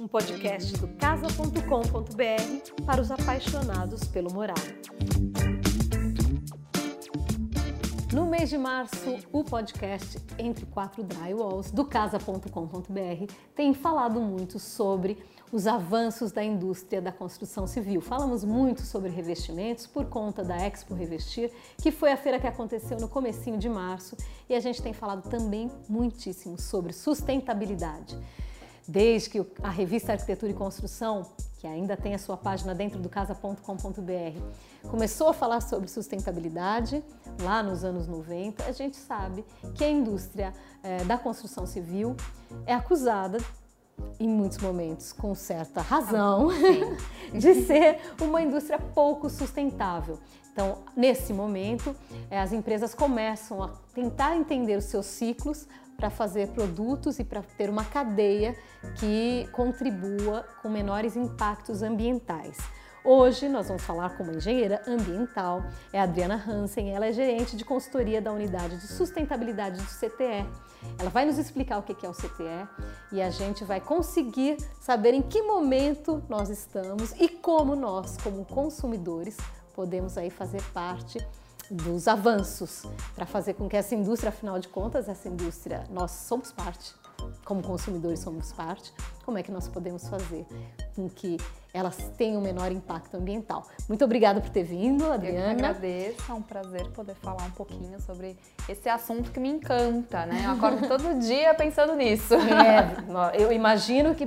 um podcast do casa.com.br para os apaixonados pelo morar. No mês de março, o podcast Entre Quatro Drywalls do casa.com.br tem falado muito sobre os avanços da indústria da construção civil. Falamos muito sobre revestimentos por conta da Expo Revestir, que foi a feira que aconteceu no comecinho de março, e a gente tem falado também muitíssimo sobre sustentabilidade. Desde que a revista Arquitetura e Construção, que ainda tem a sua página dentro do casa.com.br, começou a falar sobre sustentabilidade lá nos anos 90, a gente sabe que a indústria é, da construção civil é acusada em muitos momentos, com certa razão, de ser uma indústria pouco sustentável. Então, nesse momento, é, as empresas começam a tentar entender os seus ciclos para fazer produtos e para ter uma cadeia que contribua com menores impactos ambientais. Hoje nós vamos falar com uma engenheira ambiental, é a Adriana Hansen, ela é gerente de consultoria da unidade de sustentabilidade do CTE. Ela vai nos explicar o que é o CTE e a gente vai conseguir saber em que momento nós estamos e como nós, como consumidores, podemos aí fazer parte dos avanços para fazer com que essa indústria, afinal de contas, essa indústria, nós somos parte, como consumidores somos parte, como é que nós podemos fazer com que elas tenham um menor impacto ambiental. Muito obrigada por ter vindo, Adriana. Eu que agradeço, é um prazer poder falar um pouquinho sobre esse assunto que me encanta, né? Eu acordo todo dia pensando nisso. É, eu imagino que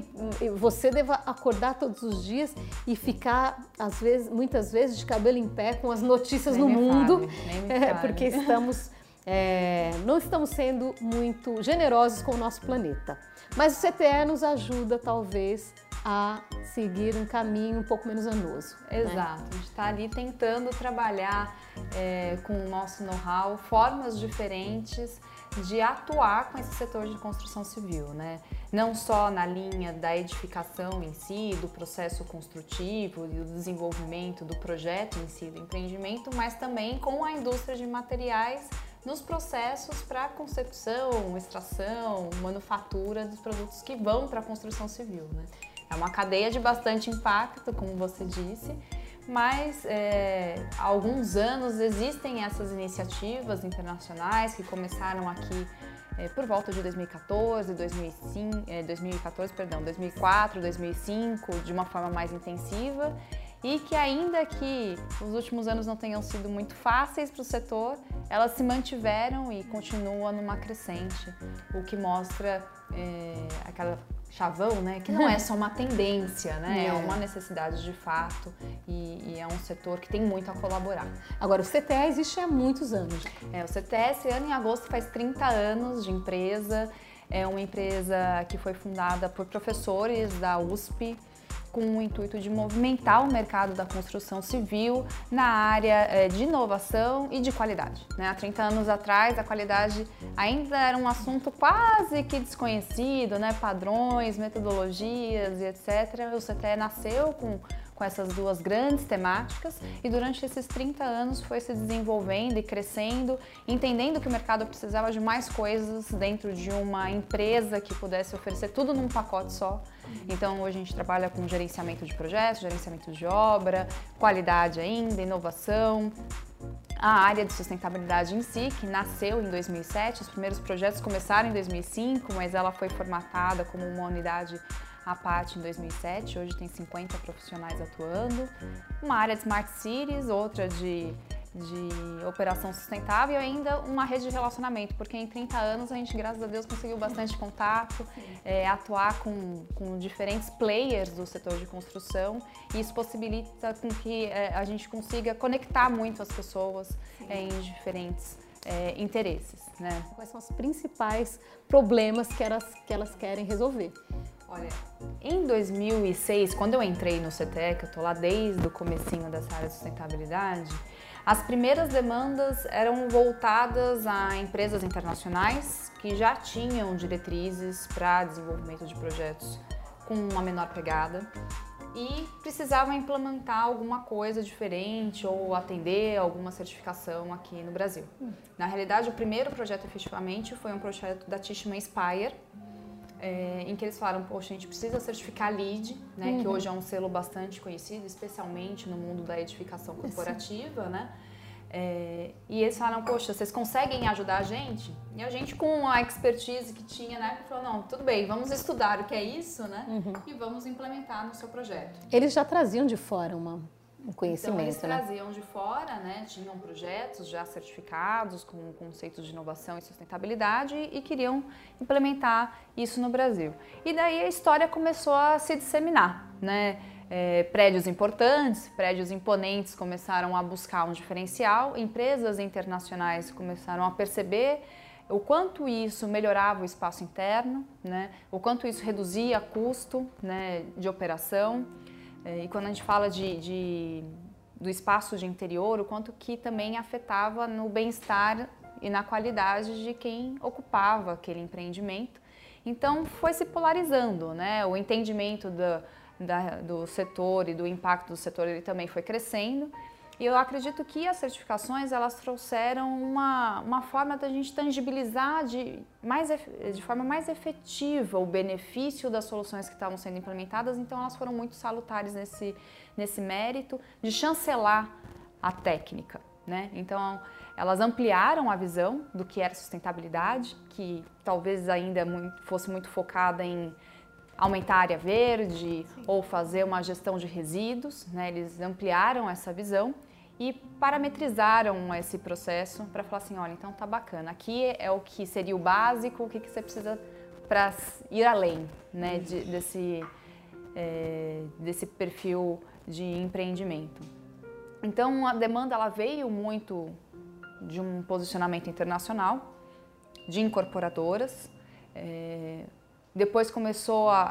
você deva acordar todos os dias e ficar, às vezes, muitas vezes, de cabelo em pé com as notícias nem no mundo, fale, é, porque estamos é, não estamos sendo muito generosos com o nosso planeta. Mas o CTE nos ajuda, talvez, a seguir um caminho um pouco menos danoso. Né? Exato, né? a gente está ali tentando trabalhar é, com o nosso know-how formas diferentes de atuar com esse setor de construção civil, né? Não só na linha da edificação em si, do processo construtivo e do desenvolvimento do projeto em si, do empreendimento, mas também com a indústria de materiais nos processos para concepção, extração, manufatura dos produtos que vão para a construção civil. Né? É uma cadeia de bastante impacto, como você disse, mas é, há alguns anos existem essas iniciativas internacionais que começaram aqui é, por volta de 2014, 2005, é, 2014, perdão, 2004, 2005, de uma forma mais intensiva e que ainda que os últimos anos não tenham sido muito fáceis para o setor, elas se mantiveram e continuam numa crescente, o que mostra é, aquela chavão, né? Que não é só uma tendência, né? É, é uma necessidade de fato e, e, é um setor que tem muito a colaborar. Agora, o CTE existe há muitos anos. É, o CTE esse ano em agosto faz 30 anos de empresa. É uma empresa que foi fundada por professores da USP, com o intuito de movimentar o mercado da construção civil na área é, de inovação e de qualidade. Né? Há 30 anos atrás, a qualidade ainda era um assunto quase que desconhecido, né? padrões, metodologias e etc. O CTE nasceu com com essas duas grandes temáticas e durante esses 30 anos foi se desenvolvendo e crescendo, entendendo que o mercado precisava de mais coisas dentro de uma empresa que pudesse oferecer tudo num pacote só. Então hoje a gente trabalha com gerenciamento de projetos, gerenciamento de obra, qualidade ainda, inovação, a área de sustentabilidade em si, que nasceu em 2007, os primeiros projetos começaram em 2005, mas ela foi formatada como uma unidade a parte em 2007, hoje tem 50 profissionais atuando. Uma área de Smart Cities, outra de, de operação sustentável e ainda uma rede de relacionamento, porque em 30 anos a gente, graças a Deus, conseguiu bastante contato, é, atuar com, com diferentes players do setor de construção e isso possibilita com que é, a gente consiga conectar muito as pessoas é, em diferentes é, interesses. Né? Quais são os principais problemas que elas, que elas querem resolver? Olha, em 2006, quando eu entrei no que eu estou lá desde o comecinho dessa área de sustentabilidade, as primeiras demandas eram voltadas a empresas internacionais que já tinham diretrizes para desenvolvimento de projetos com uma menor pegada e precisavam implementar alguma coisa diferente ou atender alguma certificação aqui no Brasil. Na realidade, o primeiro projeto efetivamente foi um projeto da Tishman Spire, é, em que eles falaram, poxa, a gente precisa certificar LEED, né, uhum. que hoje é um selo bastante conhecido, especialmente no mundo da edificação corporativa, Sim. né? É, e eles falaram, poxa, vocês conseguem ajudar a gente? E a gente, com a expertise que tinha na época, falou, não, tudo bem, vamos estudar o que é isso, né? Uhum. E vamos implementar no seu projeto. Eles já traziam de fora uma, um conhecimento, então, eles né? traziam de fora, né? Tinham projetos já certificados com conceitos de inovação e sustentabilidade e queriam implementar isso no Brasil. E daí a história começou a se disseminar, né? é, prédios importantes, prédios imponentes começaram a buscar um diferencial, empresas internacionais começaram a perceber o quanto isso melhorava o espaço interno, né? o quanto isso reduzia custo né, de operação. É, e quando a gente fala de, de, do espaço de interior, o quanto que também afetava no bem-estar e na qualidade de quem ocupava aquele empreendimento. Então foi se polarizando, né? o entendimento da da, do setor e do impacto do setor ele também foi crescendo. E eu acredito que as certificações elas trouxeram uma, uma forma da gente tangibilizar de, mais, de forma mais efetiva o benefício das soluções que estavam sendo implementadas, então elas foram muito salutares nesse, nesse mérito de chancelar a técnica. Né? Então elas ampliaram a visão do que era sustentabilidade, que talvez ainda fosse muito focada em aumentar a área verde Sim. ou fazer uma gestão de resíduos. Né? Eles ampliaram essa visão e parametrizaram esse processo para falar assim, olha, então tá bacana, aqui é o que seria o básico, o que, que você precisa para ir além né, de, desse, é, desse perfil de empreendimento. Então a demanda ela veio muito de um posicionamento internacional, de incorporadoras, é, depois começou a,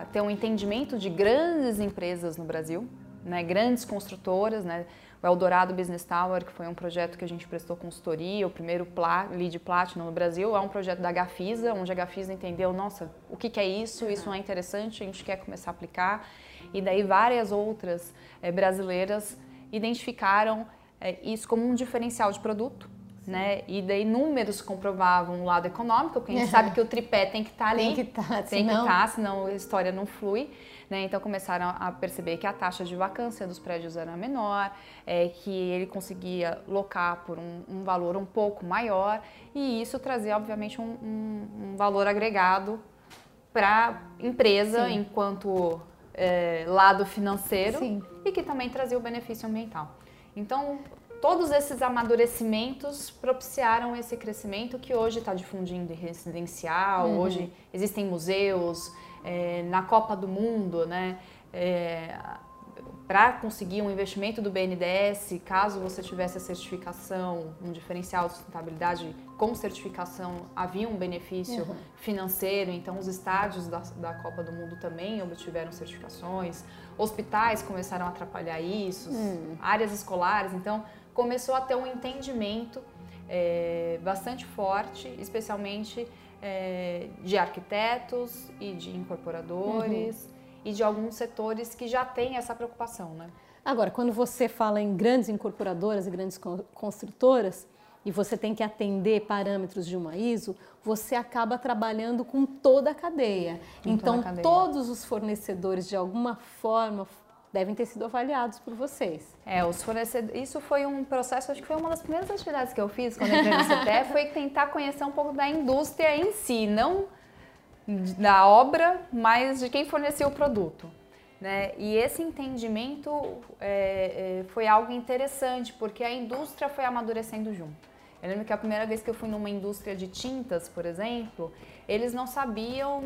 a, ter um entendimento de grandes empresas no Brasil, né, grandes construtoras, né, o Eldorado Business Tower, que foi um projeto que a gente prestou consultoria, o primeiro pla, lead platinum no Brasil, é um projeto da Gafisa, onde a Gafisa entendeu, nossa, o que, que é isso, isso é interessante, a gente quer começar a aplicar. E daí várias outras é, brasileiras identificaram é, isso como um diferencial de produto né? E daí números comprovavam o lado econômico, porque a gente sabe que o tripé tem que estar tá ali. Tem que estar, tá, tem senão... que estar, tá, senão a história não flui. Né? Então começaram a perceber que a taxa de vacância dos prédios era menor, é, que ele conseguia locar por um, um, valor um pouco maior e isso trazia, obviamente, um, um, um valor agregado para a empresa Sim. enquanto é, lado financeiro Sim. e que também trazia o benefício ambiental. Então, todos esses amadurecimentos propiciaram esse crescimento que hoje está difundindo em residencial, uhum. hoje existem museus, é, na Copa do Mundo, né? É, para conseguir um investimento do BNDES, caso você tivesse a certificação, um diferencial de sustentabilidade com certificação, havia um benefício uhum. financeiro, então os estádios da, da, Copa do Mundo também obtiveram certificações, hospitais começaram a atrapalhar isso, uhum. áreas escolares, então começou a ter um entendimento é, bastante forte, especialmente é, de arquitetos e de incorporadores uhum. e de alguns setores que já têm essa preocupação, né? Agora, quando você fala em grandes incorporadoras e grandes construtoras e você tem que atender parâmetros de uma ISO, você acaba trabalhando com toda a cadeia. Com então, a cadeia. todos os fornecedores, de alguma forma, devem ter sido avaliados por vocês. É, os fornecedores. Isso foi um processo, acho que foi uma das primeiras atividades que eu fiz quando entrei no CTE, foi tentar conhecer um pouco da indústria em si, não da obra, mas de quem fornecia o produto. Né? E esse entendimento é, é, foi algo interessante, porque a indústria foi amadurecendo junto. Eu lembro que a primeira vez que eu fui numa indústria de tintas, por exemplo, eles não sabiam,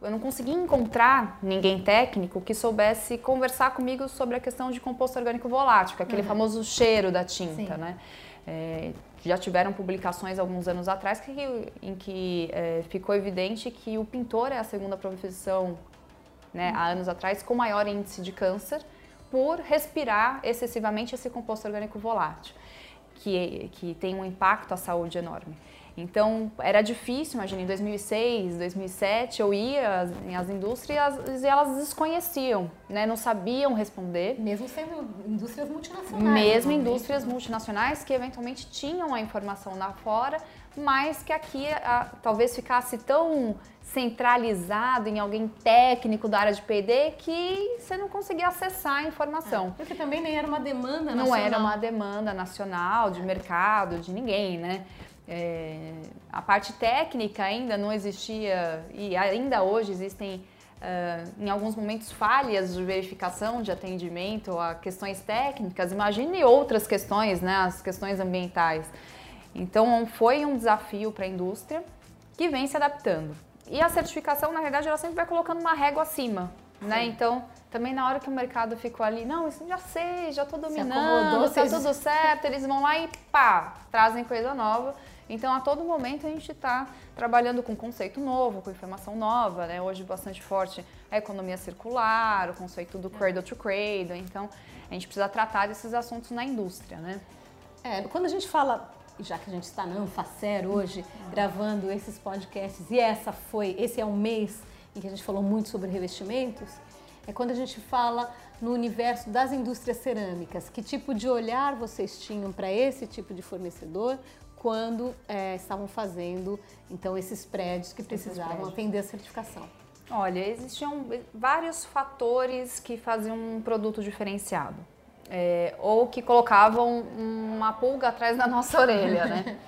eu não conseguia encontrar ninguém técnico que soubesse conversar comigo sobre a questão de composto orgânico volátil, é aquele uhum. famoso cheiro da tinta, Sim. né? É, já tiveram publicações alguns anos atrás que, em que é, ficou evidente que o pintor é a segunda profissão, né, uhum. há anos atrás, com maior índice de câncer por respirar excessivamente esse composto orgânico volátil que, que tem um impacto à saúde enorme. Então, era difícil, imagina, em 2006, 2007, eu ia em as indústrias e elas desconheciam, né? não sabiam responder. Mesmo sendo indústrias multinacionais. Mesmo indústrias multinacionais que eventualmente tinham a informação lá fora, mas que aqui a, talvez ficasse tão centralizado em alguém técnico da área de PD que você não conseguia acessar a informação. É, porque também nem era uma demanda nacional. Não era uma demanda nacional, de mercado, de ninguém, né? É, a parte técnica ainda não existia e ainda hoje existem Uh, em alguns momentos falhas de verificação de atendimento a questões técnicas, imagine outras questões, né, as questões ambientais. Então foi um desafio para a indústria que vem se adaptando. E a certificação, na verdade, ela sempre vai colocando uma régua acima, né? Então, também na hora que o mercado ficou ali, não, isso já sei, já estou dominando, está tudo certo, eles vão lá e pá, trazem coisa nova. Então, a todo momento a gente está trabalhando com conceito novo, com informação nova, né? Hoje bastante forte a economia circular, o conceito do cradle to cradle. Então, a gente precisa tratar desses assuntos na indústria, né? É, quando a gente fala já que a gente está na Anfacer hoje, gravando esses podcasts, e essa foi, esse é um mês em que a gente falou muito sobre revestimentos, é quando a gente fala no universo das indústrias cerâmicas. Que tipo de olhar vocês tinham para esse tipo de fornecedor quando é, estavam fazendo então esses prédios que precisavam prédios. atender a certificação? Olha, existiam vários fatores que faziam um produto diferenciado é, ou que colocavam uma pulga atrás da nossa orelha, né?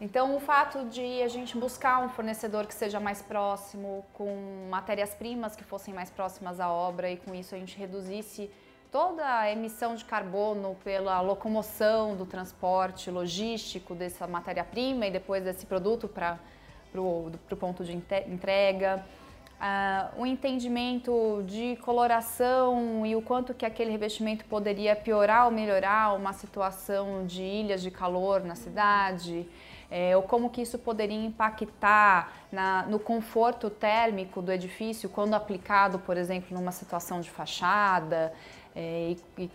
Então, o fato de a gente buscar um fornecedor que seja mais próximo, com matérias-primas que fossem mais próximas à obra e com isso a gente reduzisse toda a emissão de carbono pela locomoção do transporte logístico dessa matéria-prima e depois desse produto para o ponto de entrega uh, o entendimento de coloração e o quanto que aquele revestimento poderia piorar ou melhorar uma situação de ilhas de calor na cidade, é, ou como que isso poderia impactar na, no conforto térmico do edifício quando aplicado, por exemplo, numa situação de fachada, é, e, e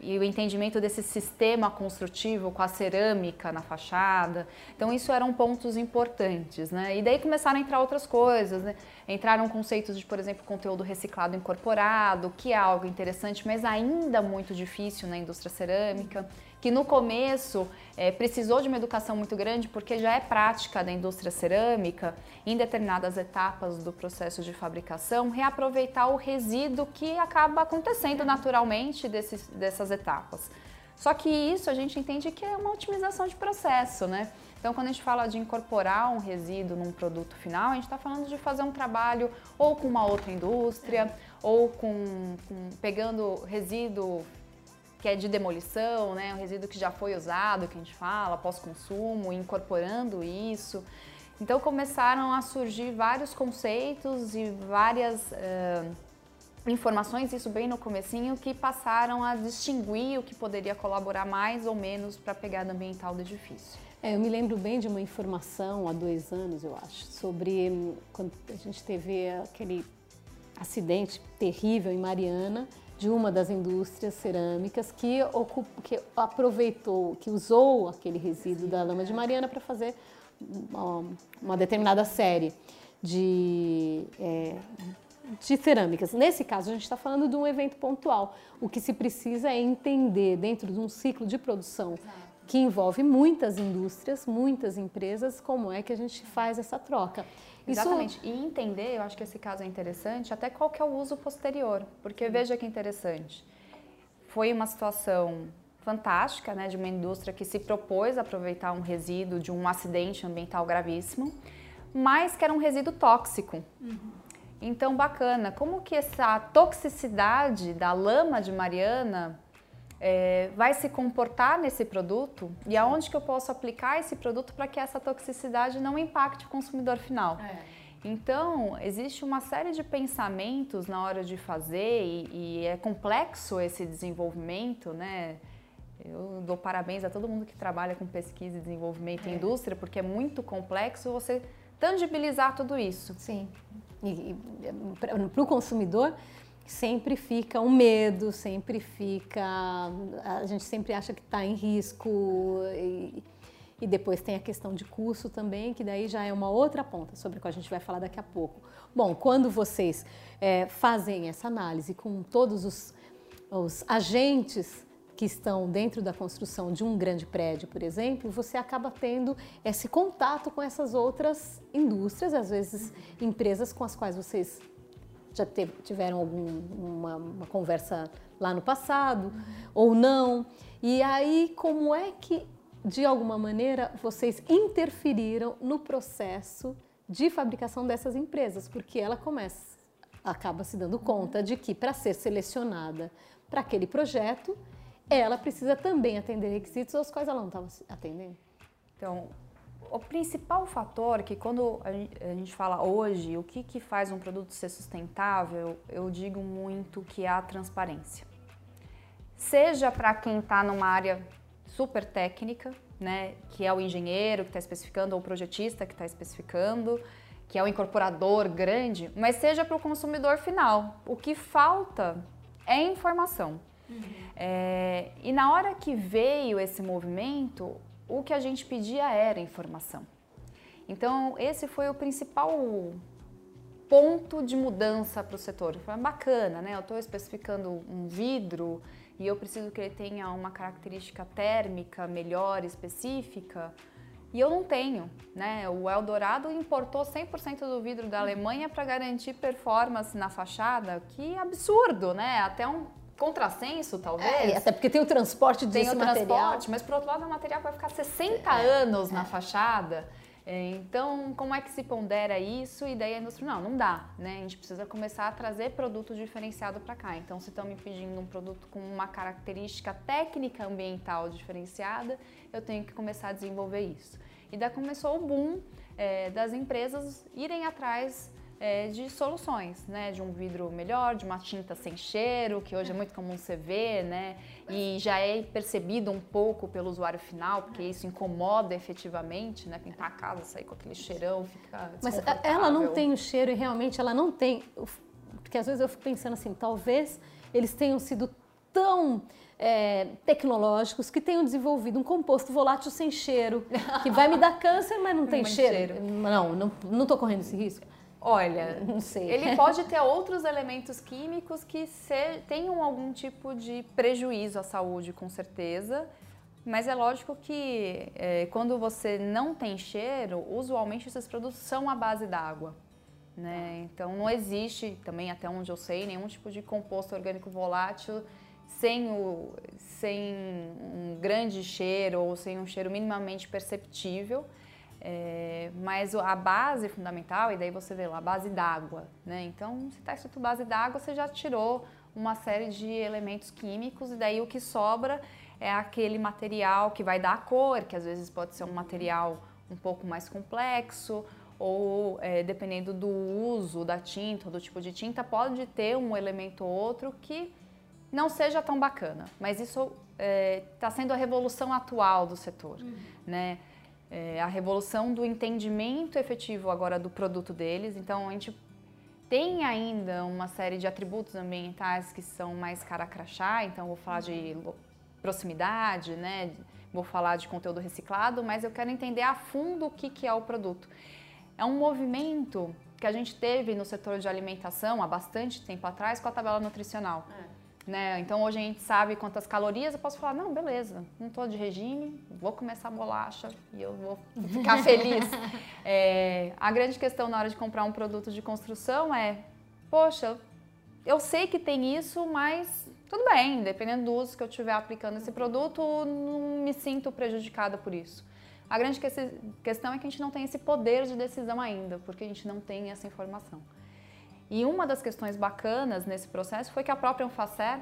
e o entendimento desse sistema construtivo com a cerâmica na fachada. Então isso eram pontos importantes, né? E daí começaram a entrar outras coisas, né? Entraram conceitos de, por exemplo, conteúdo reciclado incorporado, que é algo interessante, mas ainda muito difícil na indústria cerâmica que no começo é, precisou de uma educação muito grande, porque já é prática da indústria cerâmica, em determinadas etapas do processo de fabricação, reaproveitar o resíduo que acaba acontecendo naturalmente desses, dessas etapas. Só que isso a gente entende que é uma otimização de processo, né? Então, quando a gente fala de incorporar um resíduo num produto final, a gente está falando de fazer um trabalho ou com uma outra indústria, ou com, com pegando resíduo que é de demolição, né, um resíduo que já foi usado, que a gente fala, pós-consumo, incorporando isso. Então começaram a surgir vários conceitos e várias uh, informações, isso bem no comecinho, que passaram a distinguir o que poderia colaborar mais ou menos para a pegada ambiental do edifício. É, eu me lembro bem de uma informação há dois anos, eu acho, sobre hum, quando a gente teve aquele acidente terrível em Mariana de uma das indústrias cerâmicas que, que aproveitou, que usou aquele resíduo da lama de Mariana para fazer uma, uma, determinada série de, é, de cerâmicas. Nesse caso, a gente está falando de um evento pontual. O que se precisa é entender dentro de um ciclo de produção que envolve muitas indústrias, muitas empresas, como é que a gente faz essa troca. Exatamente. Isso... E entender, eu acho que esse caso é interessante, até qual que é o uso posterior. Porque veja que interessante. Foi uma situação fantástica, né, de uma indústria que se propôs a aproveitar um resíduo de um acidente ambiental gravíssimo, mas que era um resíduo tóxico. Uhum. Então, bacana. Como que essa toxicidade da lama de Mariana é, vai se comportar nesse produto e aonde que eu posso aplicar esse produto para que essa toxicidade não impacte o consumidor final. É. Então, existe uma série de pensamentos na hora de fazer e, e, é complexo esse desenvolvimento, né? Eu dou parabéns a todo mundo que trabalha com pesquisa e desenvolvimento é. em indústria, porque é muito complexo você tangibilizar tudo isso. Sim. E, e para o consumidor, sempre fica um medo, sempre fica. A gente sempre acha que está em risco. E, e, depois tem a questão de custo também, que daí já é uma outra ponta, sobre a qual a gente vai falar daqui a pouco. Bom, quando vocês é, fazem essa análise com todos os, os agentes que estão dentro da construção de um grande prédio, por exemplo, você acaba tendo esse contato com essas outras indústrias, às vezes empresas com as quais vocês já tiveram alguma uma conversa lá no passado ou não. E aí, como é que, de alguma maneira, vocês interferiram no processo de fabricação dessas empresas? Porque ela começa, acaba se dando conta de que para ser selecionada para aquele projeto, ela precisa também atender requisitos aos quais ela não estava atendendo. Então, o principal fator que quando a gente fala hoje, o que, que faz um produto ser sustentável, eu digo muito que é a transparência. Seja para quem está numa área super técnica, né, que é o engenheiro que está especificando ou o projetista que está especificando, que é o incorporador grande, mas seja para o consumidor final. O que falta é informação. Uhum. É, e na hora que veio esse movimento, o que a gente pedia era informação. Então, esse foi o principal ponto de mudança para o setor. Foi bacana, né? Eu estou especificando um vidro e eu preciso que ele tenha uma característica térmica melhor, específica. E eu não tenho, né? O Eldorado importou 100% do vidro da Alemanha para garantir performance na fachada. Que absurdo, né? Até um contrassenso, talvez. É, até porque tem o transporte desse tem o material. transporte, mas por outro lado, é um material que vai ficar 60 é, anos é. na fachada. É, então, como é que se pondera isso? E daí a indústria, não, não dá, né? A gente precisa começar a trazer produto diferenciado para cá. Então, se estão me pedindo um produto com uma característica técnica ambiental diferenciada, eu tenho que começar a desenvolver isso. E daí começou o boom é, das empresas irem atrás é, de soluções, né? De um vidro melhor, de uma tinta sem cheiro, que hoje é muito comum você ver, né? E já é percebido um pouco pelo usuário final, porque isso incomoda efetivamente, né? Pintar a casa, sair com aquele cheirão, fica Mas ela não tem o cheiro e realmente ela não tem... Porque às vezes eu fico pensando assim, talvez eles tenham sido tão é, tecnológicos que tenham desenvolvido um composto volátil sem cheiro, que vai me dar câncer, mas não tem cheiro. cheiro. Não, não estou correndo esse risco. Olha, não sei. Ele pode ter outros elementos químicos que se, tenham algum tipo de prejuízo à saúde, com certeza. Mas é lógico que é, quando você não tem cheiro, usualmente esses produtos são à base d'água. Né? Então não existe, também até onde eu sei, nenhum tipo de composto orgânico volátil sem, o, sem um grande cheiro ou sem um cheiro minimamente perceptível. É, mas a base fundamental, e daí você vê lá, base d'água, né? Então, se está escrito base d'água, você já tirou uma série de elementos químicos e daí o que sobra é aquele material que vai dar a cor, que às vezes pode ser um material um pouco mais complexo, ou é, dependendo do uso da tinta, do tipo de tinta, pode ter um elemento ou outro que não seja tão bacana. Mas isso está é, tá sendo a revolução atual do setor, uhum. né? É, a revolução do entendimento efetivo agora do produto deles. Então, a gente tem ainda uma série de atributos ambientais que são mais cara crachá, então vou falar de proximidade, né? vou falar de conteúdo reciclado, mas eu quero entender a fundo o que, que é o produto. É um movimento que a gente teve no setor de alimentação há bastante tempo atrás com a tabela nutricional. É. Né? Então hoje a gente sabe quantas calorias, eu posso falar, não, beleza, não estou de regime, vou começar a bolacha e eu vou ficar feliz. É, a grande questão na hora de comprar um produto de construção é, poxa, eu sei que tem isso, mas tudo bem, dependendo do uso que eu estiver aplicando esse produto, não me sinto prejudicada por isso. A grande questão é que a gente não tem esse poder de decisão ainda, porque a gente não tem essa informação. E uma das questões bacanas nesse processo foi que a própria Anfacer,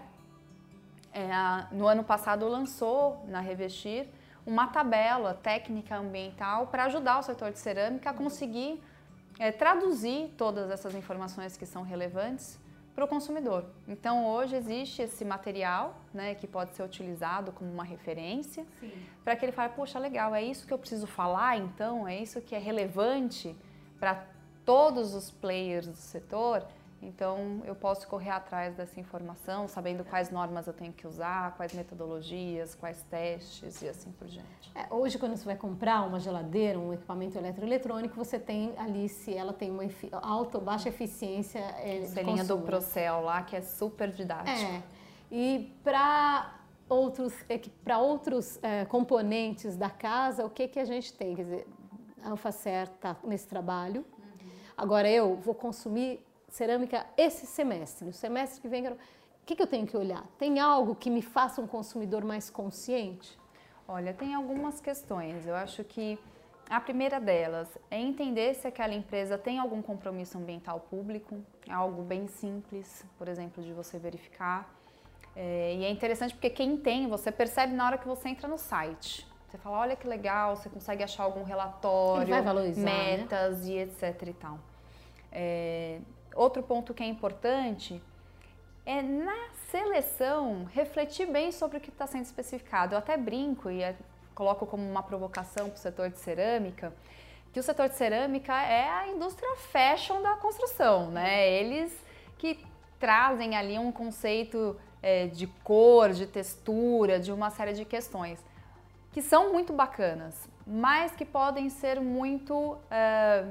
é, no ano passado, lançou na Revestir uma tabela técnica ambiental para ajudar o setor de cerâmica a conseguir é, traduzir todas essas informações que são relevantes para o consumidor. Então, hoje existe esse material né, que pode ser utilizado como uma referência para que ele fale, poxa, legal, é isso que eu preciso falar então? É isso que é relevante para todos os players do setor, então eu posso correr atrás dessa informação, sabendo quais normas eu tenho que usar, quais metodologias, quais testes e assim por diante. É, hoje, quando você vai comprar uma geladeira, um equipamento eletroeletrônico, você tem ali se ela tem uma alta ou baixa eficiência. É, Selinha do Procel lá, que é super didático. É. E para outros para outros é, componentes da casa, o que que a gente tem? Quer dizer, a Anfacer está nesse trabalho. Agora eu vou consumir cerâmica esse semestre. No semestre que vem, o que, que eu tenho que olhar? Tem algo que me faça um consumidor mais consciente? Olha, tem algumas questões. Eu acho que a primeira delas é entender se aquela empresa tem algum compromisso ambiental público, é algo bem simples, por exemplo, de você verificar. É, e é interessante porque quem tem, você percebe na hora que você entra no site. Você fala, olha que legal, você consegue achar algum relatório, né? metas né? e etc e tal. É, outro ponto que é importante é na seleção refletir bem sobre o que está sendo especificado. Eu até brinco e é, coloco como uma provocação para o setor de cerâmica, que o setor de cerâmica é a indústria fashion da construção, né? Eles que trazem ali um conceito é, de cor, de textura, de uma série de questões que são muito bacanas, mas que podem ser muito é,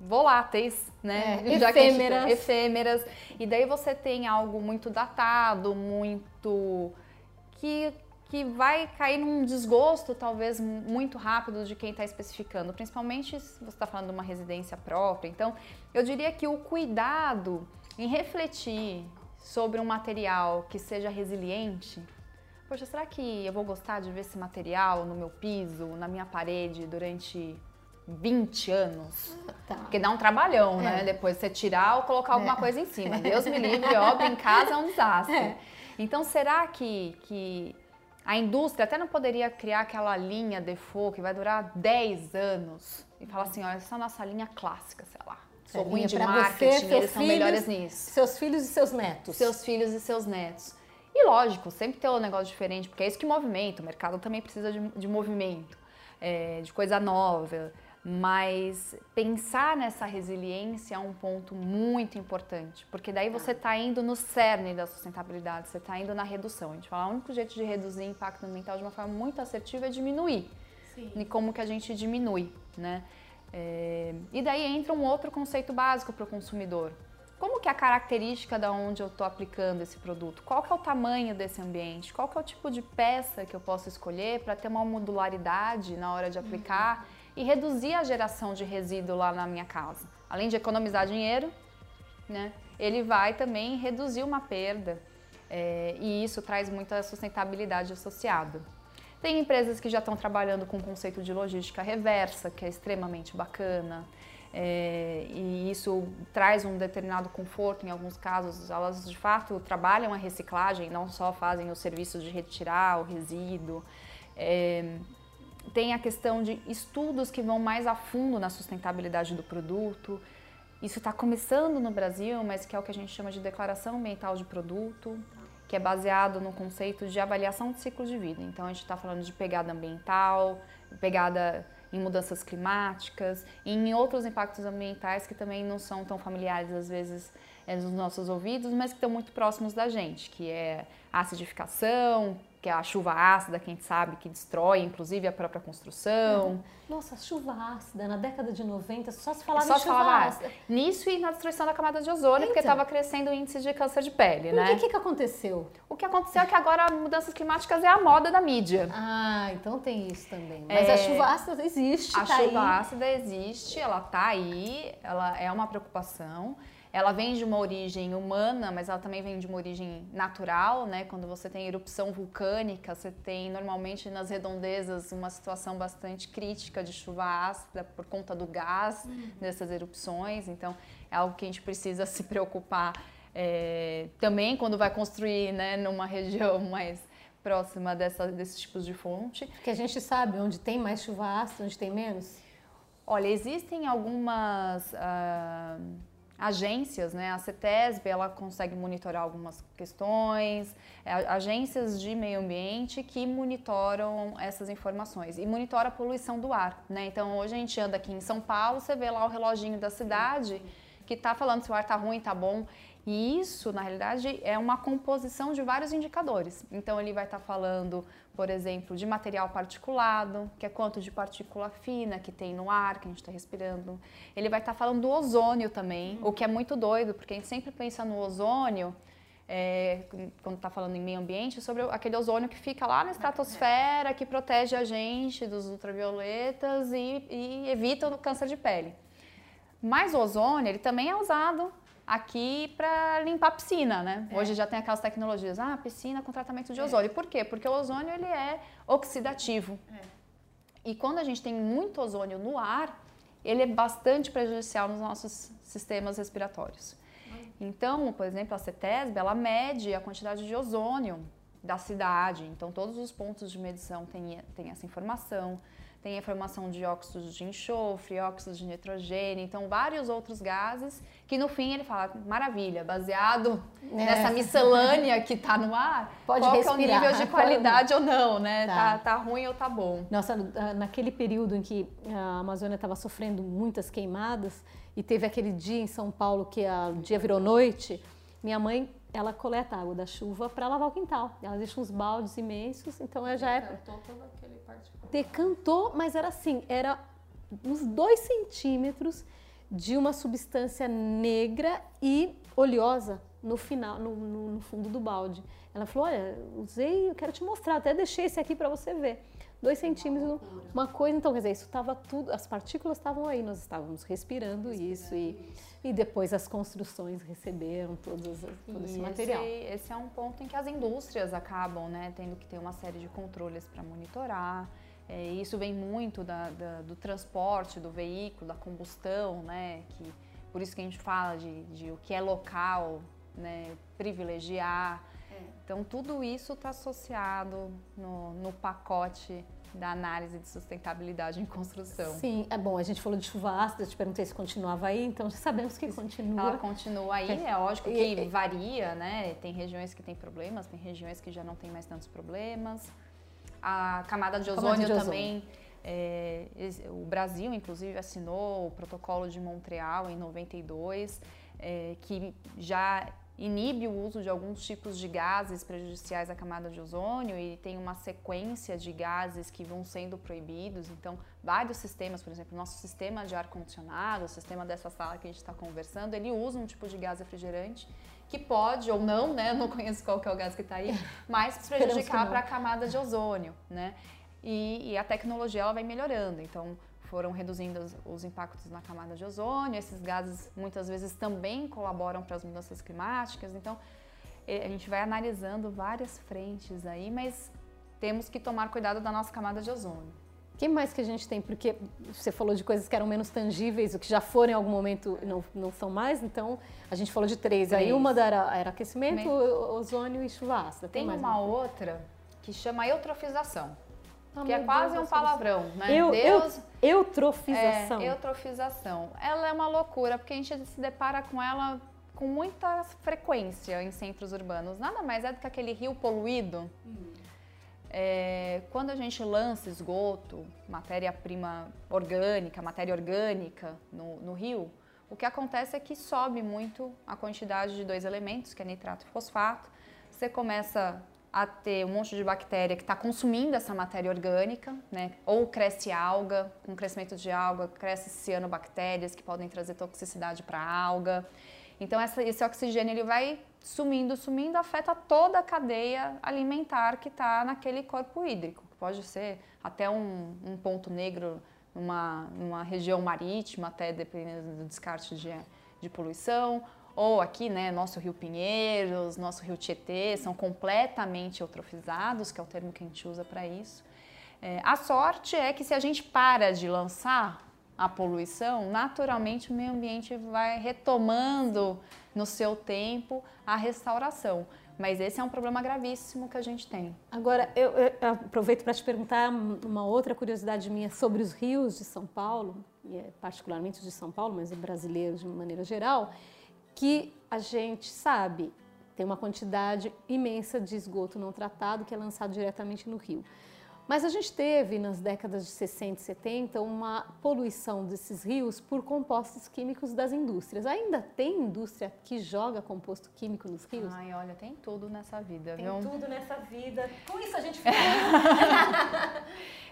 voláteis, né? É, efêmeras. efêmeras. E daí você tem algo muito datado, muito que que vai cair num desgosto talvez muito rápido de quem está especificando, principalmente se você está falando de uma residência própria. Então, eu diria que o cuidado em refletir sobre um material que seja resiliente. Poxa, será que eu vou gostar de ver esse material no meu piso, na minha parede durante 20 anos. Tá. Porque dá um trabalhão, né? é. né? Depois você tirar ou colocar alguma é. coisa em cima. Deus me livre, obra em casa é um desastre. É. Então, será que, que a indústria até não poderia criar aquela linha default que vai durar 10 anos e falar assim, olha, essa é a nossa linha clássica, sei lá. Sou é ruim de marketing, você, eles são filhos, melhores nisso. Seus filhos e seus netos. Seus filhos e seus netos. E lógico, sempre ter um negócio diferente, porque é isso que movimenta. O mercado também precisa de, de movimento, é, de coisa nova. Mas pensar nessa resiliência é um ponto muito importante, porque daí você está indo no cerne da sustentabilidade, você está indo na redução. A gente fala, o único jeito de reduzir impacto ambiental de uma forma muito assertiva é diminuir. Sim. E como que a gente diminui, né? É, e daí entra um outro conceito básico para o consumidor. Como que é a característica da onde eu estou aplicando esse produto? Qual que é o tamanho desse ambiente? Qual que é o tipo de peça que eu posso escolher para ter uma modularidade na hora de aplicar? Uhum e reduzir a geração de resíduo lá na minha casa. Além de economizar dinheiro, né, ele vai também reduzir uma perda é, e isso traz muita sustentabilidade associada. Tem empresas que já estão trabalhando com o conceito de logística reversa, que é extremamente bacana. É, e isso traz um determinado conforto em alguns casos. Elas de fato trabalham a reciclagem, não só fazem o serviço de retirar o resíduo. É, tem a questão de estudos que vão mais a fundo na sustentabilidade do produto. Isso está começando no Brasil, mas que é o que a gente chama de declaração ambiental de produto, que é baseado no conceito de avaliação de ciclo de vida. Então a gente está falando de pegada ambiental, pegada em mudanças climáticas em outros impactos ambientais que também não são tão familiares às vezes é, nos nossos ouvidos, mas que estão muito próximos da gente, que é acidificação, que é a chuva ácida, que a gente sabe que destrói, inclusive, a própria construção. Uhum. Nossa, chuva ácida, na década de 90, só se falava só em chuva falava ácida. Nisso e na destruição da camada de ozônio, então, porque estava crescendo o índice de câncer de pele, né? O que, que aconteceu? O que aconteceu é que agora mudanças climáticas é a moda da mídia. Ah, então tem isso também. Mas é... a chuva ácida existe, A tá chuva aí. ácida existe, ela tá aí, ela é uma preocupação. Ela vem de uma origem humana, mas ela também vem de uma origem natural, né? Quando você tem erupção vulcânica, você tem normalmente nas redondezas uma situação bastante crítica de chuva ácida por conta do gás uhum. dessas erupções. Então, é algo que a gente precisa se preocupar é, também quando vai construir, né, numa região mais próxima dessa, desses tipos de fonte. Que a gente sabe onde tem mais chuva ácida, onde tem menos? Olha, existem algumas. Uh, agências, né? A CETESB, ela consegue monitorar algumas questões, é, agências de meio ambiente que monitoram essas informações e monitora a poluição do ar, né? Então, hoje a gente anda aqui em São Paulo, você vê lá o reloginho da cidade que está falando se o ar está ruim, está bom. E isso, na realidade, é uma composição de vários indicadores. Então, ele vai estar tá falando, por exemplo, de material particulado, que é quanto de partícula fina que tem no ar que a gente está respirando. Ele vai estar tá falando do ozônio também, o que é muito doido, porque a gente sempre pensa no ozônio é, quando está falando em meio ambiente, sobre aquele ozônio que fica lá na estratosfera, que protege a gente dos ultravioletas e, e evita o câncer de pele. Mas o ozônio, ele também é usado aqui para limpar a piscina, né? É. Hoje já tem aquelas tecnologias, ah, piscina com tratamento de é. ozônio. Por quê? Porque o ozônio ele é oxidativo. É. E quando a gente tem muito ozônio no ar, ele é bastante prejudicial nos nossos sistemas respiratórios. Então, por exemplo, a CETESB, ela mede a quantidade de ozônio da cidade. Então, todos os pontos de medição têm, têm essa informação tem a formação de óxidos de enxofre, óxidos de nitrogênio, então vários outros gases que no fim ele fala, maravilha, baseado é. nessa miscelânea que está no ar, Pode qual respirar. é o nível de qualidade ou não, né? Tá. tá. Tá, ruim ou tá bom. Nossa, naquele período em que a Amazônia estava sofrendo muitas queimadas e teve aquele dia em São Paulo que o dia virou noite, minha mãe ela coleta a água da chuva para lavar o quintal. Ela deixa uns baldes imensos, então ela já é. Decantou todo aquele particular. Decantou, mas era assim, era uns dois centímetros de uma substância negra e oleosa no final, no, no, no fundo do balde. Ela falou: olha, usei, eu quero te mostrar, até deixei esse aqui para você ver dois centímetros, uma coisa. Então, quer dizer, isso estava tudo, as partículas estavam aí, nós estávamos respirando, respirando isso, e, isso. e depois as construções receberam todos, todo esse material. Esse, esse é um ponto em que as indústrias acabam né, tendo que ter uma série de controles para monitorar. É, isso vem muito da, da, do transporte do veículo, da combustão, né? Que, por isso que a gente fala de, de o que é local, né? privilegiar. Então, tudo isso está associado no, no pacote da análise de sustentabilidade em construção. Sim, é bom, a gente falou de chuva ácida, eu te perguntei se continuava aí, então já sabemos que continua. Ela continua aí, é lógico que e, varia, né? Tem regiões que tem problemas, tem regiões que já não tem mais tantos problemas. A camada de ozônio, camada de ozônio. também, é, o Brasil, inclusive, assinou o protocolo de Montreal em 92, é, que já inibe o uso de alguns tipos de gases prejudiciais à camada de ozônio e tem uma sequência de gases que vão sendo proibidos. Então, vários sistemas, por exemplo, nosso sistema de ar-condicionado, o sistema dessa sala que a gente está conversando, ele usa um tipo de gás refrigerante que pode ou não, né? Não conheço qual que é o gás que está aí, mas prejudicar para a camada de ozônio, né? E, e, a tecnologia ela vai melhorando. Então, foram reduzindo os, os, impactos na camada de ozônio. Esses gases muitas vezes também colaboram para as mudanças climáticas. Então, a gente vai analisando várias frentes aí, mas temos que tomar cuidado da nossa camada de ozônio. O que mais que a gente tem? Porque você falou de coisas que eram menos tangíveis, o que já foram em algum momento não, não são mais, então a gente falou de três. três. Aí uma era, era aquecimento, ozônio e chuva ácida. Tem, tem uma outra que chama eutrofização. Ah, que é quase Deus um palavrão, né? Eu, Deus, eu, eutrofização. É, eutrofização. Ela é uma loucura, porque a gente se depara com ela com muita frequência em centros urbanos. Nada mais é do que aquele rio poluído. Hum. É, quando a gente lança esgoto, matéria-prima orgânica, matéria orgânica no, no rio, o que acontece é que sobe muito a quantidade de dois elementos, que é nitrato e fosfato. Você começa a ter um monte de bactéria que está consumindo essa matéria orgânica, né? Ou cresce alga, com crescimento de alga, cresce cianobactérias que podem trazer toxicidade para a alga. Então essa, esse oxigênio ele vai sumindo, sumindo, afeta toda a cadeia alimentar que está naquele corpo hídrico, que pode ser até um, um ponto negro numa, numa região marítima, até dependendo do descarte de, de poluição, ou aqui, né, nosso Rio Pinheiros, nosso Rio Tietê, são completamente eutrofizados, que é o termo que a gente usa para isso. É, a sorte é que se a gente para de lançar a poluição, naturalmente o meio ambiente vai retomando no seu tempo a restauração. Mas esse é um problema gravíssimo que a gente tem. Agora, eu, eu aproveito para te perguntar uma outra curiosidade minha sobre os rios de São Paulo, e é particularmente de São Paulo, mas brasileiros de maneira geral que a gente sabe tem uma quantidade imensa de esgoto não tratado que é lançado diretamente no rio. Mas a gente teve nas décadas de 60 e 70 uma poluição desses rios por compostos químicos das indústrias. Ainda tem indústria que joga composto químico nos rios? Ai, olha, tem tudo nessa vida, tem viu? Tem tudo nessa vida. Com isso a gente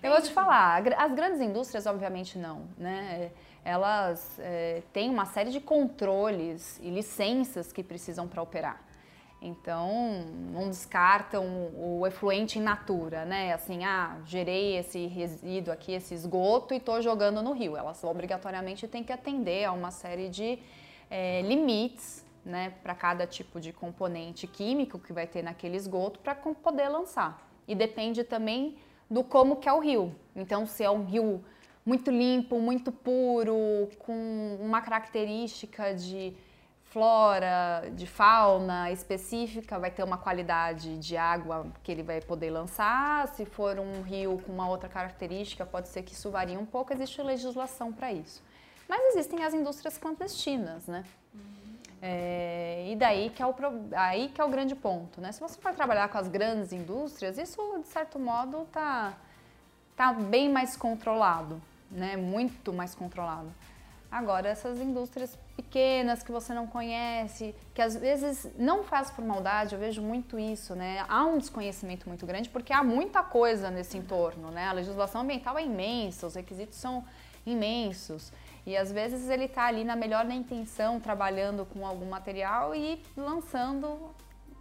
Eu vou te falar, as grandes indústrias obviamente não, né? elas é, têm uma série de controles e licenças que precisam para operar. Então, não descartam o efluente in natura, né? Assim, ah, gerei esse resíduo aqui, esse esgoto e estou jogando no rio. Elas obrigatoriamente têm que atender a uma série de é, limites, né, para cada tipo de componente químico que vai ter naquele esgoto para poder lançar. E depende também do como que é o rio. Então, se é um rio muito limpo, muito puro, com uma característica de flora, de fauna específica, vai ter uma qualidade de água que ele vai poder lançar. Se for um rio com uma outra característica, pode ser que isso varie um pouco, existe legislação para isso. Mas existem as indústrias clandestinas, né? É, e daí que, é o, aí que é o grande ponto, né? Se você for trabalhar com as grandes indústrias, isso de certo modo tá, tá bem mais controlado, né? Muito mais controlado. Agora, essas indústrias pequenas que você não conhece, que às vezes não faz por maldade, eu vejo muito isso, né? Há um desconhecimento muito grande porque há muita coisa nesse entorno, né? A legislação ambiental é imensa, os requisitos são imensos. E às vezes ele está ali na melhor intenção, trabalhando com algum material e lançando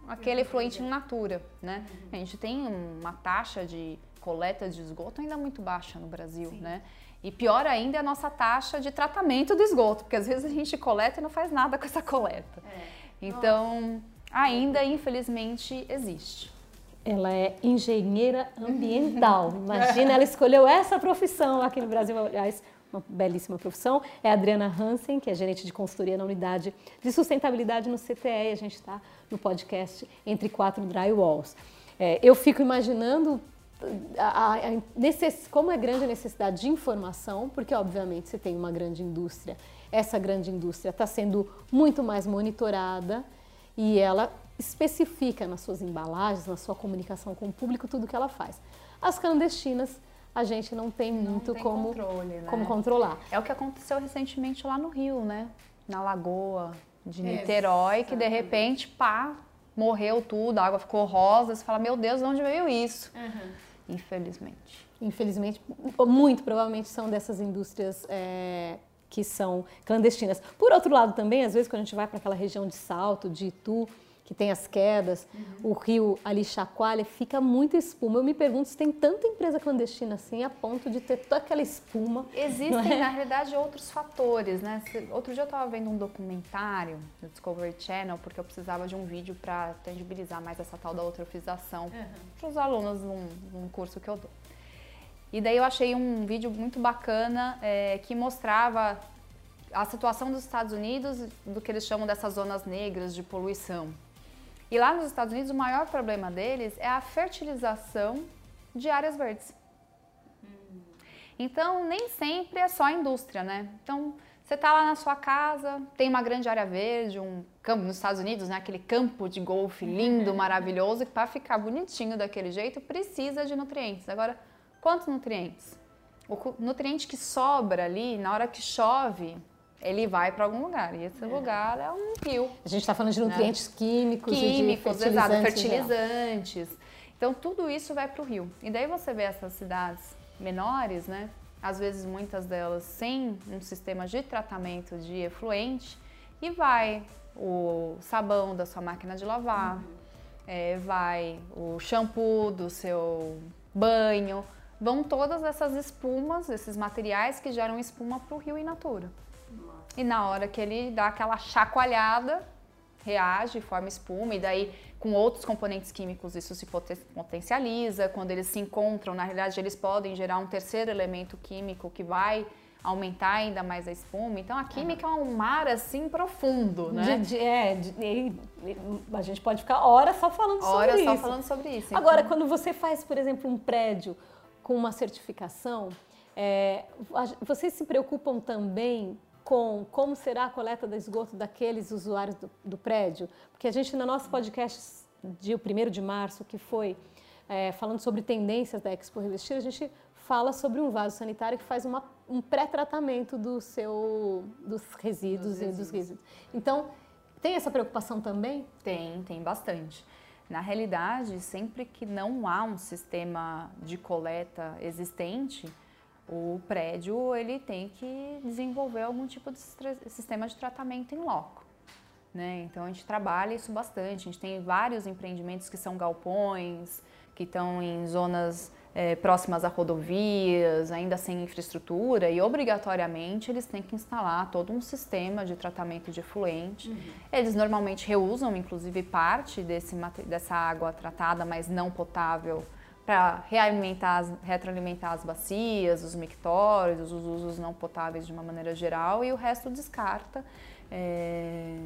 aquele efluente em natura, né? A gente tem uma taxa de coleta de esgoto ainda muito baixa no Brasil, Sim. né? E pior ainda é a nossa taxa de tratamento do esgoto, porque às vezes a gente coleta e não faz nada com essa coleta. É. Então, ainda infelizmente existe. Ela é engenheira ambiental. Imagina, ela escolheu essa profissão aqui no Brasil. Aliás, uma belíssima profissão. É a Adriana Hansen, que é gerente de consultoria na unidade de sustentabilidade no CTE. E a gente está no podcast Entre Quatro Drywalls. É, eu fico imaginando a, a, necess, como é grande a necessidade de informação, porque obviamente você tem uma grande indústria, essa grande indústria está sendo muito mais monitorada e ela especifica nas suas embalagens, na sua comunicação com o público, tudo que ela faz. As clandestinas, a gente não tem não muito tem como, controle, né? como controlar. É o que aconteceu recentemente lá no Rio, né? Na lagoa de Niterói, que de repente, pá, morreu tudo, a água ficou rosa. Você fala, meu Deus, de onde veio isso? Uhum infelizmente. Infelizmente, muito provavelmente são dessas indústrias é, que são clandestinas. Por outro lado, também, às vezes, quando a gente vai para aquela região de Salto, de Itu, que tem as quedas, uhum. o rio ali chacoalha, fica muita espuma. Eu me pergunto se tem tanta empresa clandestina assim a ponto de ter toda aquela espuma. Existem, é? na realidade, outros fatores, né? Outro dia eu estava vendo um documentário do Discovery Channel, porque eu precisava de um vídeo para tangibilizar mais essa tal da eutrofização uhum. para os alunos num, num, curso que eu dou. E daí eu achei um vídeo muito bacana é, que mostrava a situação dos Estados Unidos, do que eles chamam dessas zonas negras de poluição. E lá nos Estados Unidos, o maior problema deles é a fertilização de áreas verdes. Então, nem sempre é só a indústria, né? Então, você está lá na sua casa, tem uma grande área verde, um campo nos Estados Unidos, né? Aquele campo de golfe lindo, maravilhoso, que para ficar bonitinho daquele jeito precisa de nutrientes. Agora, quantos nutrientes? O nutriente que sobra ali, na hora que chove, ele vai para algum lugar. E esse é. lugar é um rio. A gente está falando de né? nutrientes né? químicos, químicos, fertilizantes, exato, fertilizantes. Então tudo isso vai para o rio. E daí você vê essas cidades menores, né? Às vezes muitas delas sem um sistema de tratamento de efluente e vai o sabão da sua máquina de lavar, uhum. é, vai o shampoo do seu banho, vão todas essas espumas, esses materiais que geram espuma para o rio in natura. E na hora que ele dá aquela chacoalhada, reage, forma espuma, e daí com outros componentes químicos isso se potencializa. Quando eles se encontram, na realidade, eles podem gerar um terceiro elemento químico que vai aumentar ainda mais a espuma. Então a química é um mar assim profundo, né? De, de, é, de, a gente pode ficar horas só falando horas sobre só isso. falando sobre isso. Agora, então. quando você faz, por exemplo, um prédio com uma certificação, é, vocês se preocupam também com como será a coleta do esgoto daqueles usuários do, do prédio? Porque a gente, no nosso podcast de 1 de março, que foi é, falando sobre tendências da Expo Revestir, a gente fala sobre um vaso sanitário que faz uma, um pré-tratamento do seu, dos resíduos dos e dos resíduos. Então, tem essa preocupação também? Tem, tem bastante. Na realidade, sempre que não há um sistema de coleta existente, o prédio ele tem que desenvolver algum tipo de sistema de tratamento em loco. Né? Então a gente trabalha isso bastante. A gente tem vários empreendimentos que são galpões, que estão em zonas é, próximas a rodovias, ainda sem infraestrutura, e obrigatoriamente eles têm que instalar todo um sistema de tratamento de efluente. Uhum. Eles normalmente reusam, inclusive, parte desse, dessa água tratada, mas não potável, para realimentar, retroalimentar as bacias, os mictórios, os usos não potáveis de uma maneira geral, e o resto descarta. É,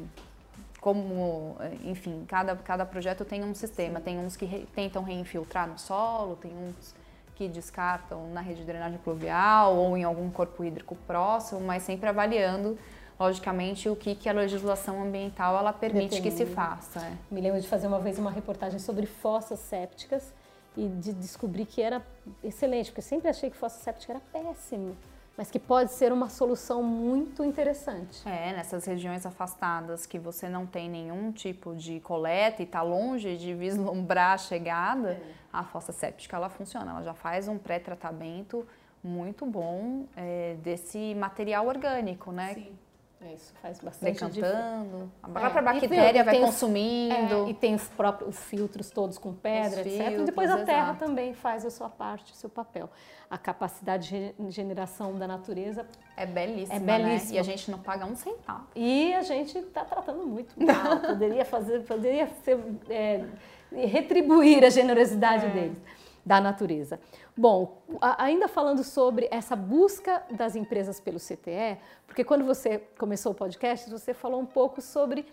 como, enfim, cada, cada projeto tem um sistema. Sim. Tem uns que re, tentam reinfiltrar no solo, tem uns que descartam na rede de drenagem pluvial ou em algum corpo hídrico próximo, mas sempre avaliando logicamente o que, que a legislação ambiental ela permite que se faça. É. Me lembro de fazer uma vez uma reportagem sobre fossas sépticas e de descobrir que era excelente, porque eu sempre achei que fossa séptica era péssimo mas que pode ser uma solução muito interessante. É, nessas regiões afastadas que você não tem nenhum tipo de coleta e está longe de vislumbrar a chegada, é. a fossa séptica ela funciona, ela já faz um pré-tratamento muito bom é, desse material orgânico, né? Sim. É, isso faz bastante Decantando, a própria é, bactéria vai consumindo. É, e tem os próprios filtros todos com pedra, os etc. Filtros, e depois a terra exato. também faz a sua parte, o seu papel. A capacidade de generação da natureza é belíssima, é belíssima. Né? E a gente não paga um centavo. E a gente está tratando muito mal. poderia fazer, poderia ser, é, retribuir a generosidade é. deles da natureza. Bom, ainda falando sobre essa busca das empresas pelo CTE, porque quando você começou o podcast, você falou um pouco sobre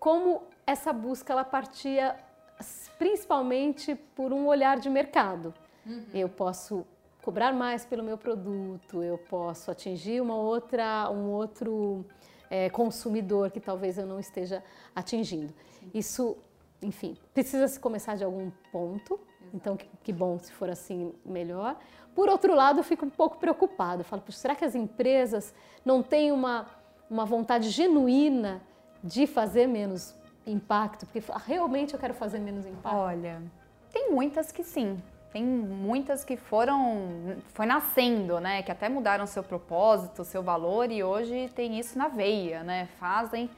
como essa busca ela partia principalmente por um olhar de mercado. Uhum. Eu posso cobrar mais pelo meu produto, eu posso atingir uma outra, um outro é, consumidor que talvez eu não esteja atingindo. Sim. Isso, enfim, precisa se começar de algum ponto então, que, que, bom, se for assim, melhor. Por outro lado, eu fico um pouco preocupada. Eu falo, será que as empresas não têm uma, uma vontade genuína de fazer menos impacto? Porque realmente eu quero fazer menos impacto. Olha, tem muitas que sim. Tem muitas que foram, foi nascendo, né? Que até mudaram seu propósito, seu valor e hoje tem isso na veia, né? Fazem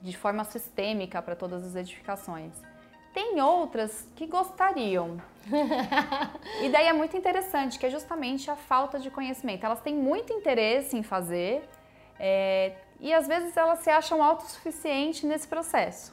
de forma sistêmica para todas as edificações. Tem outras que gostariam. e daí é muito interessante, que é justamente a falta de conhecimento. Elas têm muito interesse em fazer é, e às vezes elas se acham autossuficientes nesse processo.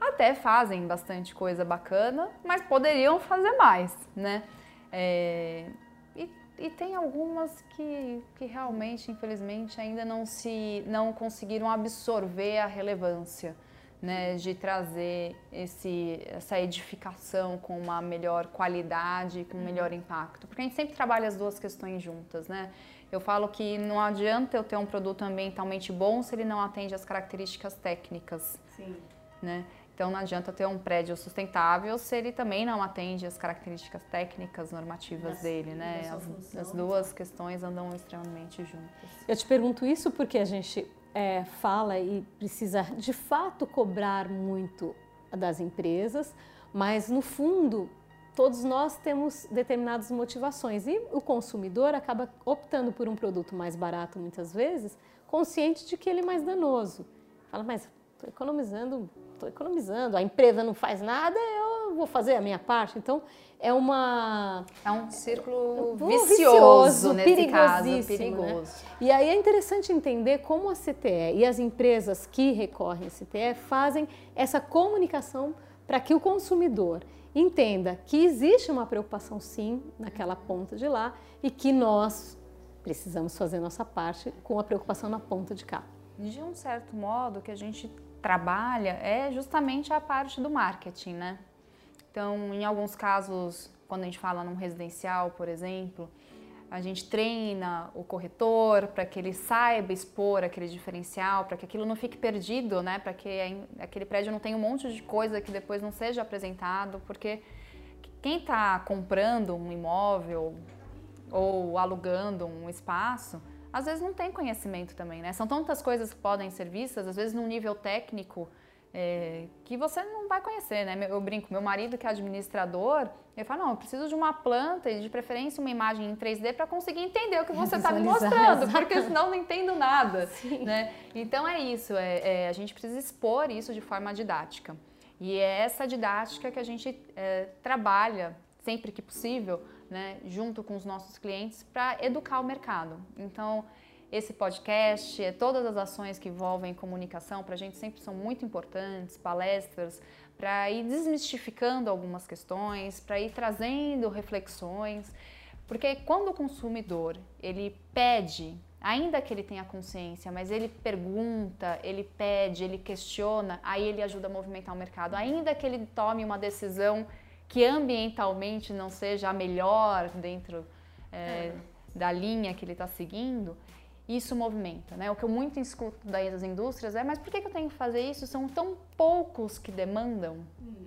Até fazem bastante coisa bacana, mas poderiam fazer mais, né? É, e, e, tem algumas que, que realmente, infelizmente, ainda não se não conseguiram absorver a relevância né, de trazer esse, essa edificação com uma melhor qualidade, com um melhor impacto. Porque a gente sempre trabalha as duas questões juntas, né? Eu falo que não adianta eu ter um produto ambientalmente bom se ele não atende às características técnicas. Sim. Né? Então não adianta ter um prédio sustentável se ele também não atende às características técnicas normativas dele, né? As, as, duas questões andam extremamente juntas. Eu te pergunto isso porque a gente é, fala e precisa de fato cobrar muito das empresas, mas no fundo todos nós temos determinadas motivações e o consumidor acaba optando por um produto mais barato muitas vezes, consciente de que ele é mais danoso. Fala, mas estou economizando, estou economizando, a empresa não faz nada, vou fazer a minha parte. Então é uma é um círculo vicioso, vicioso nesse caso, né? perigoso. Né? E aí é interessante entender como a CTE e as empresas que recorrem à CTE fazem essa comunicação para que o consumidor entenda que existe uma preocupação sim naquela ponta de lá e que nós precisamos fazer nossa parte com a preocupação na ponta de cá. De um certo modo, que a gente trabalha é justamente a parte do marketing, né? Então, em alguns casos, quando a gente fala num residencial, por exemplo, a gente treina o corretor para que ele saiba expor aquele diferencial, para que aquilo não fique perdido, né? Para que aquele prédio não tenha um monte de coisa que depois não seja apresentado, porque quem está comprando um imóvel ou alugando um espaço, às vezes não tem conhecimento também, né? São tantas coisas que podem ser vistas, às vezes num nível técnico é, que você não vai conhecer, né? Eu brinco, meu marido que é administrador, ele fala, não, eu preciso de uma planta e de preferência uma imagem em 3D para conseguir entender o que você está me mostrando, porque senão não entendo nada, Sim. né? Então é isso, é, é, a gente precisa expor isso de forma didática. E é essa didática que a gente é, trabalha sempre que possível, né, junto com os nossos clientes para educar o mercado. Então, esse podcast, é, todas as ações que envolvem comunicação, para a gente sempre são muito importantes, palestras, para ir desmistificando algumas questões, para ir trazendo reflexões, porque quando o consumidor ele pede, ainda que ele tenha consciência, mas ele pergunta, ele pede, ele questiona, aí ele ajuda a movimentar o mercado, ainda que ele tome uma decisão que ambientalmente não seja a melhor dentro é, da linha que ele está seguindo, isso movimenta. Né? O que eu muito escuto das indústrias é, mas por que, eu tenho que fazer isso? São tão poucos que demandam. Hum.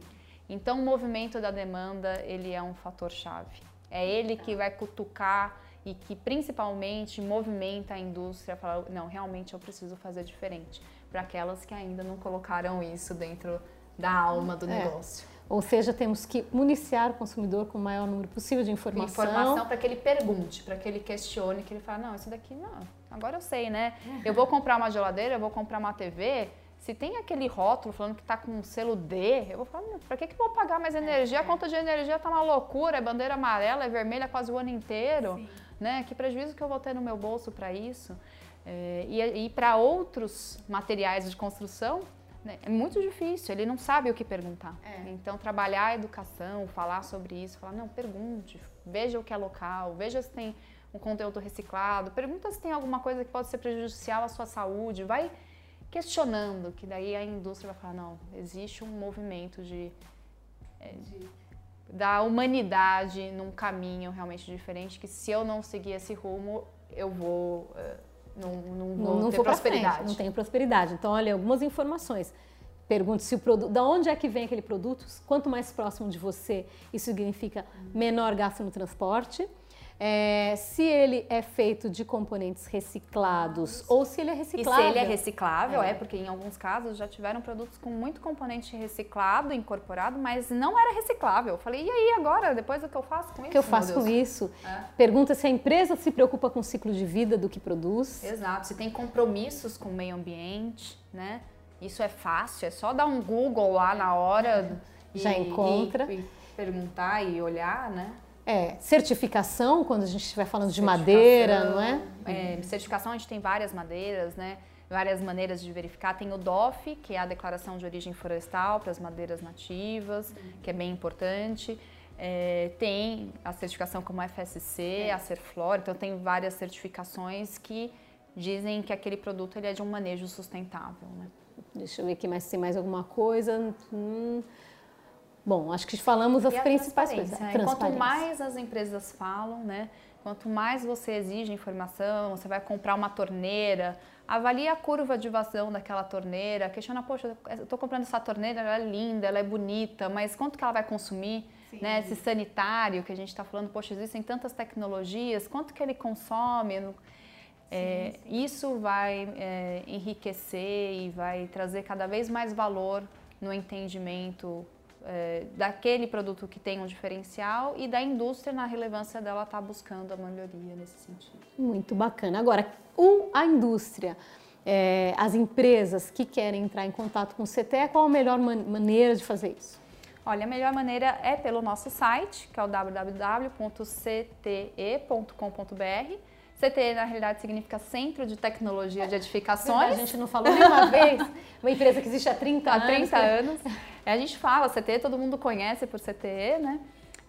Então, o movimento da demanda, ele é um fator chave. É ele que vai cutucar e que principalmente movimenta a indústria a falar, não, realmente eu preciso fazer diferente. Para aquelas que ainda não colocaram isso dentro da alma do é. negócio. Ou seja, temos que municiar o consumidor com o maior número possível de informação. Informação para que ele pergunte, para que ele questione, que ele fale, não, isso daqui não, agora eu sei, né? Eu vou comprar uma geladeira, eu vou comprar uma TV, se tem aquele rótulo falando que está com um selo D, eu vou falar, para que, que eu vou pagar mais energia? A conta de energia está uma loucura, é bandeira amarela, é vermelha quase o ano inteiro. Sim. Né? Que prejuízo que eu vou ter no meu bolso para isso? É, e, e para outros materiais de construção? É muito difícil, ele não sabe o que perguntar. É. Então, trabalhar a educação, falar sobre isso, falar, não, pergunte, veja o que é local, veja se tem um conteúdo reciclado, pergunta se tem alguma coisa que pode ser prejudicial à sua saúde, vai questionando, que daí a indústria vai falar, não, existe um movimento de, é, de da humanidade num caminho realmente diferente, que se eu não seguir esse rumo, eu vou... Uh, não, não, não, não ter prosperidade. Frente, não tenho prosperidade. Então, olha, algumas informações. Pergunte se o produto, da onde é que vem aquele produto? Quanto mais próximo de você, isso significa menor gasto no transporte. É, se ele é feito de componentes reciclados ou se ele é reciclável. E se ele é reciclável, é. é. porque em alguns casos já tiveram produtos com muito componente reciclado, incorporado, mas não era reciclável. Eu falei, e aí agora, depois o que eu faço com isso? O que eu faço com isso? É. Pergunta se a empresa se preocupa com o ciclo de vida do que produz. Exato, se tem compromissos com o meio ambiente, né? Isso é fácil, é só dar um Google lá na hora. E, já encontra. E, e perguntar e olhar, né? É, certificação, quando a gente estiver falando de madeira, não é? é? Certificação, a gente tem várias madeiras, né? Várias maneiras de verificar. Tem o DOF, que é a Declaração de Origem Florestal para as madeiras nativas, que é bem importante. É, tem a certificação como FSC, é. a Serflor, então tem várias certificações que dizem que aquele produto ele é de um manejo sustentável. Né? Deixa eu ver aqui mais se tem mais alguma coisa. Hum. Bom, acho que falamos as principais coisas. Né? Quanto mais as empresas falam, né? Quanto mais você exige informação, você vai comprar uma torneira, avalie a curva de vazão daquela torneira, questiona, poxa, eu estou comprando essa torneira, ela é linda, ela é bonita, mas quanto que ela vai consumir? Né? Esse sanitário que a gente está falando, poxa, existem tantas tecnologias, quanto que ele consome? É, isso vai é, enriquecer e vai trazer cada vez mais valor no entendimento é, daquele produto que tem um diferencial e da indústria na relevância dela estar tá buscando a melhoria nesse sentido. Muito bacana. Agora, o, a indústria, é, as empresas que querem entrar em contato com o CTE, qual a melhor man maneira de fazer isso? Olha, a melhor maneira é pelo nosso site, que é o www.cte.com.br. CTE, na realidade, significa Centro de Tecnologia de Edificações. A gente não falou nenhuma vez. Uma empresa que existe há 30 anos. Há 30 anos. A gente fala CTE, todo mundo conhece por CTE, né?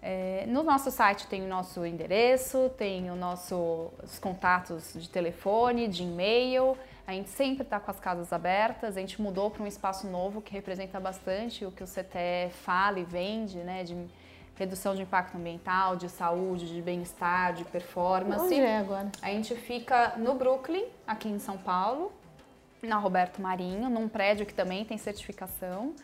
É, no nosso site tem o nosso endereço, tem o nosso, os contatos de telefone, de e-mail. A gente sempre está com as casas abertas. A gente mudou para um espaço novo que representa bastante o que o CTE fala e vende, né? De redução de impacto ambiental, de saúde, de bem-estar, de performance. Onde é agora? A gente fica no Brooklyn, aqui em São Paulo, na Roberto Marinho, num prédio que também tem certificação.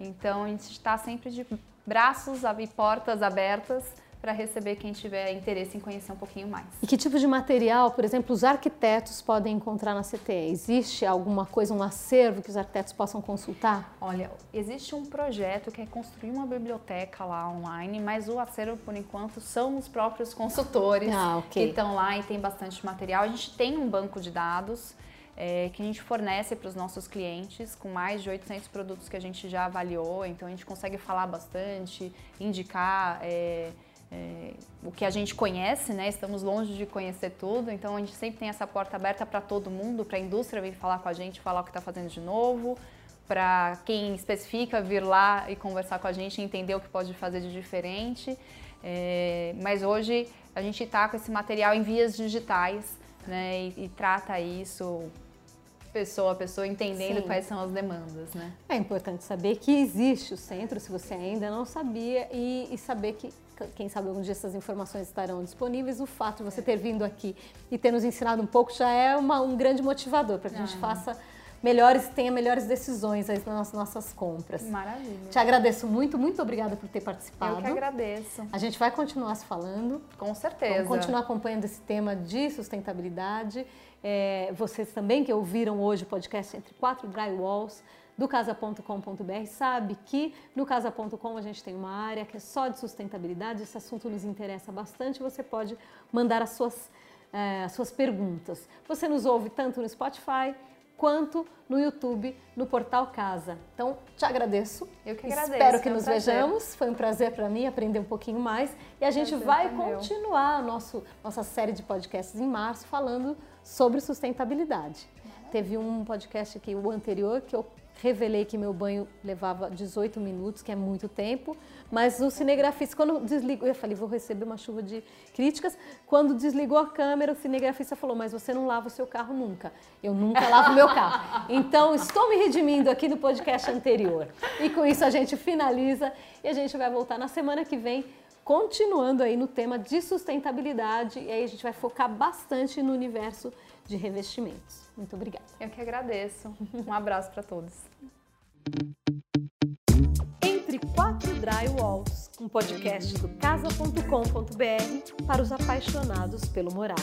Então a gente está sempre de braços e portas abertas para receber quem tiver interesse em conhecer um pouquinho mais. E que tipo de material, por exemplo, os arquitetos podem encontrar na CTE? Existe alguma coisa, um acervo que os arquitetos possam consultar? Olha, existe um projeto que é construir uma biblioteca lá online, mas o acervo, por enquanto, são os próprios consultores ah, okay. que estão lá e tem bastante material. A gente tem um banco de dados é, que a gente fornece para os nossos clientes com mais de 800 produtos que a gente já avaliou, então a gente consegue falar bastante, indicar é, é, o que a gente conhece, né? Estamos longe de conhecer tudo, então a gente sempre tem essa porta aberta para todo mundo, para a indústria vir falar com a gente, falar o que está fazendo de novo, para quem especifica vir lá e conversar com a gente, entender o que pode fazer de diferente. É, mas hoje a gente está com esse material em vias digitais, né? E, e trata isso pessoa a pessoa entendendo Sim. quais são as demandas, né? É importante saber que existe o centro, se você ainda não sabia, e, e saber que quem sabe algum dia essas informações estarão disponíveis. O fato de você ter vindo aqui e ter nos ensinado um pouco já é uma, um grande motivador para que a gente faça melhores, tenha melhores decisões aí nas nossas compras. Maravilha. Te agradeço muito, muito obrigada por ter participado. Eu que agradeço. A gente vai continuar se falando. Com certeza. Vamos continuar acompanhando esse tema de sustentabilidade. É, vocês também que ouviram hoje o podcast Entre Quatro Drywalls do casa.com.br sabe que no casa.com a gente tem uma área que é só de sustentabilidade, esse assunto nos interessa bastante, você pode mandar as suas, é, as suas perguntas. Você nos ouve tanto no Spotify quanto no YouTube, no portal Casa. Então, te agradeço. Eu que agradeço. Espero que nos vejamos. Foi um prazer para mim aprender um pouquinho mais. E a gente prazer vai continuar a nosso, nossa série de podcasts em março falando sobre sustentabilidade. Teve um podcast aqui, o anterior, que eu revelei que meu banho levava 18 minutos, que é muito tempo, mas o cinegrafista, quando desligou, eu falei, vou receber uma chuva de críticas, quando desligou a câmera, o cinegrafista falou, mas você não lava o seu carro nunca. Eu nunca lavo meu carro. Então, estou me redimindo aqui no podcast anterior. E com isso a gente finaliza e a gente vai voltar na semana que vem continuando aí no tema de sustentabilidade e aí a gente vai focar bastante no universo de revestimentos. Muito obrigada. Eu que agradeço. Um abraço para todos. Entre quatro drywalls, um podcast do casa.com.br para os apaixonados pelo morar.